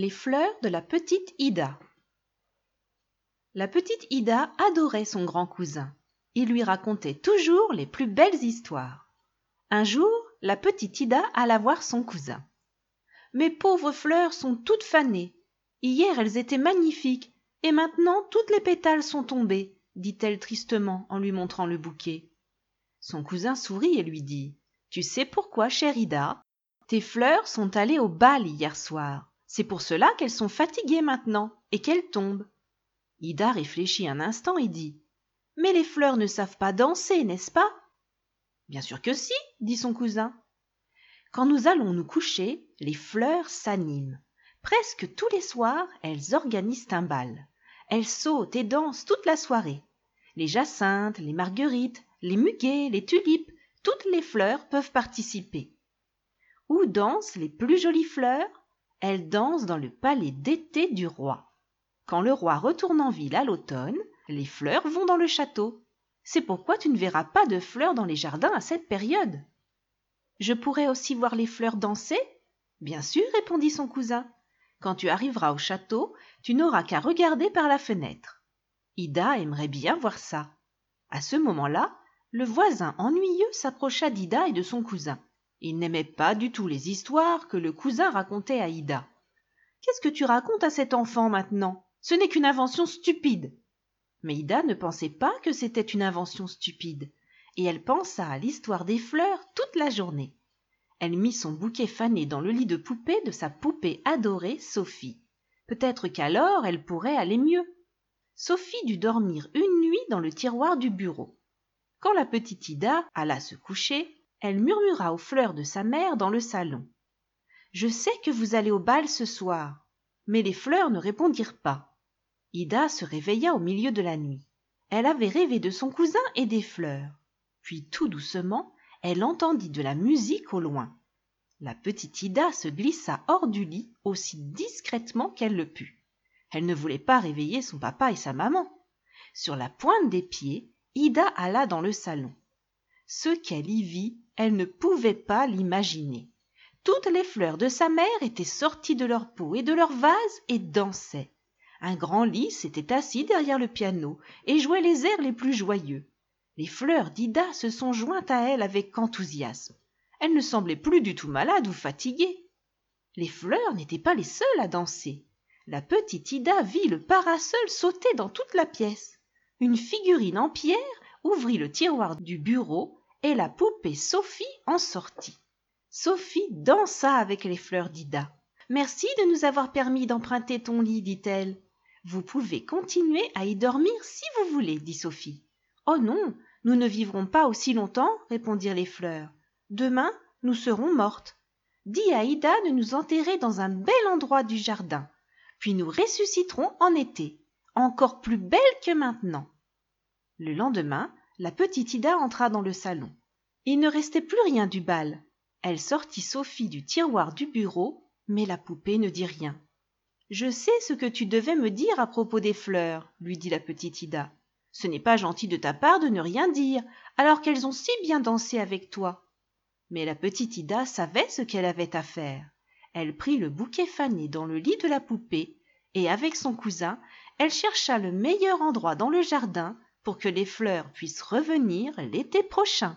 Les fleurs de la petite Ida La petite Ida adorait son grand cousin. Il lui racontait toujours les plus belles histoires. Un jour, la petite Ida alla voir son cousin. Mes pauvres fleurs sont toutes fanées. Hier elles étaient magnifiques, et maintenant toutes les pétales sont tombés, dit-elle tristement en lui montrant le bouquet. Son cousin sourit et lui dit Tu sais pourquoi, chère Ida? Tes fleurs sont allées au bal hier soir. C'est pour cela qu'elles sont fatiguées maintenant et qu'elles tombent. Ida réfléchit un instant et dit Mais les fleurs ne savent pas danser, n'est-ce pas Bien sûr que si, dit son cousin. Quand nous allons nous coucher, les fleurs s'animent. Presque tous les soirs, elles organisent un bal. Elles sautent et dansent toute la soirée. Les jacinthes, les marguerites, les muguets, les tulipes, toutes les fleurs peuvent participer. Où dansent les plus jolies fleurs? Elles dansent dans le palais d'été du roi. Quand le roi retourne en ville à l'automne, les fleurs vont dans le château. C'est pourquoi tu ne verras pas de fleurs dans les jardins à cette période. Je pourrais aussi voir les fleurs danser? Bien sûr, répondit son cousin. Quand tu arriveras au château, tu n'auras qu'à regarder par la fenêtre. Ida aimerait bien voir ça. À ce moment-là, le voisin ennuyeux s'approcha d'Ida et de son cousin. Il n'aimait pas du tout les histoires que le cousin racontait à Ida. Qu'est-ce que tu racontes à cet enfant maintenant? Ce n'est qu'une invention stupide. Mais Ida ne pensait pas que c'était une invention stupide, et elle pensa à l'histoire des fleurs toute la journée. Elle mit son bouquet fané dans le lit de poupée de sa poupée adorée, Sophie. Peut-être qu'alors elle pourrait aller mieux. Sophie dut dormir une nuit dans le tiroir du bureau. Quand la petite Ida alla se coucher, elle murmura aux fleurs de sa mère dans le salon. Je sais que vous allez au bal ce soir. Mais les fleurs ne répondirent pas. Ida se réveilla au milieu de la nuit. Elle avait rêvé de son cousin et des fleurs. Puis tout doucement, elle entendit de la musique au loin. La petite Ida se glissa hors du lit aussi discrètement qu'elle le put. Elle ne voulait pas réveiller son papa et sa maman. Sur la pointe des pieds, Ida alla dans le salon. Ce qu'elle y vit, elle ne pouvait pas l'imaginer. Toutes les fleurs de sa mère étaient sorties de leur peau et de leur vase et dansaient. Un grand lys s'était assis derrière le piano et jouait les airs les plus joyeux les fleurs d'Ida se sont jointes à elle avec enthousiasme. Elle ne semblait plus du tout malade ou fatiguée. Les fleurs n'étaient pas les seules à danser. La petite Ida vit le parasol sauter dans toute la pièce. Une figurine en pierre ouvrit le tiroir du bureau et la poupée Sophie en sortit. Sophie dansa avec les fleurs d'Ida. Merci de nous avoir permis d'emprunter ton lit, dit-elle. Vous pouvez continuer à y dormir si vous voulez, dit Sophie. Oh non, nous ne vivrons pas aussi longtemps, répondirent les fleurs. Demain, nous serons mortes. Dis à Ida de nous enterrer dans un bel endroit du jardin, puis nous ressusciterons en été, encore plus belle que maintenant. Le lendemain, la petite Ida entra dans le salon. Il ne restait plus rien du bal. Elle sortit Sophie du tiroir du bureau, mais la poupée ne dit rien. Je sais ce que tu devais me dire à propos des fleurs, lui dit la petite Ida. Ce n'est pas gentil de ta part de ne rien dire, alors qu'elles ont si bien dansé avec toi. Mais la petite Ida savait ce qu'elle avait à faire. Elle prit le bouquet fané dans le lit de la poupée, et avec son cousin, elle chercha le meilleur endroit dans le jardin pour que les fleurs puissent revenir l'été prochain.